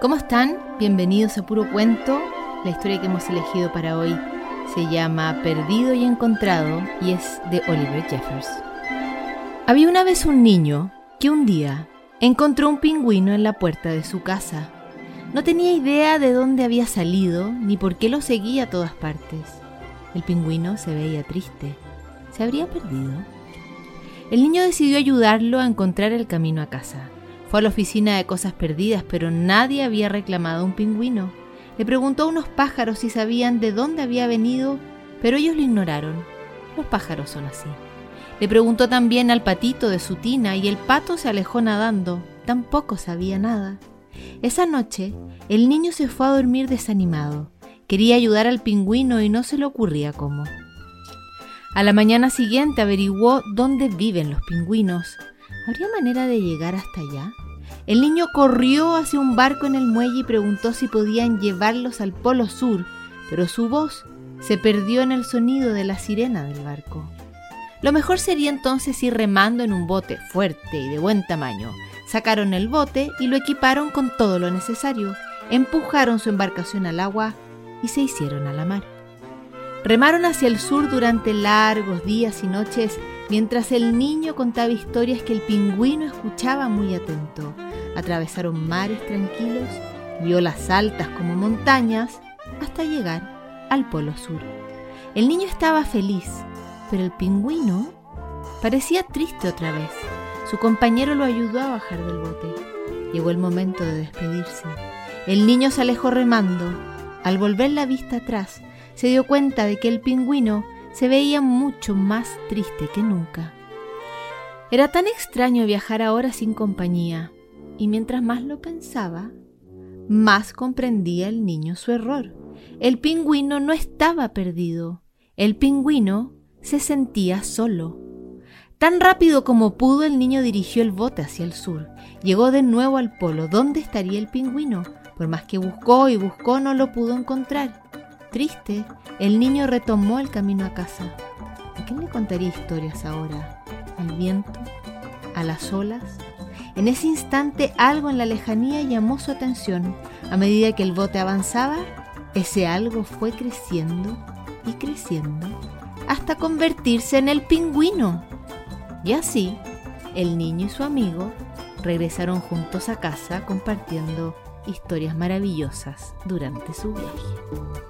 ¿Cómo están? Bienvenidos a Puro Cuento. La historia que hemos elegido para hoy se llama Perdido y Encontrado y es de Oliver Jeffers. Había una vez un niño que un día encontró un pingüino en la puerta de su casa. No tenía idea de dónde había salido ni por qué lo seguía a todas partes. El pingüino se veía triste. ¿Se habría perdido? El niño decidió ayudarlo a encontrar el camino a casa. Fue a la oficina de cosas perdidas, pero nadie había reclamado un pingüino. Le preguntó a unos pájaros si sabían de dónde había venido, pero ellos lo ignoraron. Los pájaros son así. Le preguntó también al patito de su tina y el pato se alejó nadando. Tampoco sabía nada. Esa noche, el niño se fue a dormir desanimado. Quería ayudar al pingüino y no se le ocurría cómo. A la mañana siguiente averiguó dónde viven los pingüinos. ¿Habría manera de llegar hasta allá? El niño corrió hacia un barco en el muelle y preguntó si podían llevarlos al Polo Sur, pero su voz se perdió en el sonido de la sirena del barco. Lo mejor sería entonces ir remando en un bote fuerte y de buen tamaño. Sacaron el bote y lo equiparon con todo lo necesario, empujaron su embarcación al agua y se hicieron a la mar. Remaron hacia el sur durante largos días y noches mientras el niño contaba historias que el pingüino escuchaba muy atento. Atravesaron mares tranquilos y olas altas como montañas hasta llegar al Polo Sur. El niño estaba feliz, pero el pingüino parecía triste otra vez. Su compañero lo ayudó a bajar del bote. Llegó el momento de despedirse. El niño se alejó remando. Al volver la vista atrás, se dio cuenta de que el pingüino se veía mucho más triste que nunca. Era tan extraño viajar ahora sin compañía, y mientras más lo pensaba, más comprendía el niño su error. El pingüino no estaba perdido, el pingüino se sentía solo. Tan rápido como pudo, el niño dirigió el bote hacia el sur. Llegó de nuevo al polo. ¿Dónde estaría el pingüino? Por más que buscó y buscó, no lo pudo encontrar. Triste, el niño retomó el camino a casa. ¿A quién le contaría historias ahora? ¿Al viento? ¿A las olas? En ese instante algo en la lejanía llamó su atención. A medida que el bote avanzaba, ese algo fue creciendo y creciendo hasta convertirse en el pingüino. Y así, el niño y su amigo regresaron juntos a casa compartiendo historias maravillosas durante su viaje.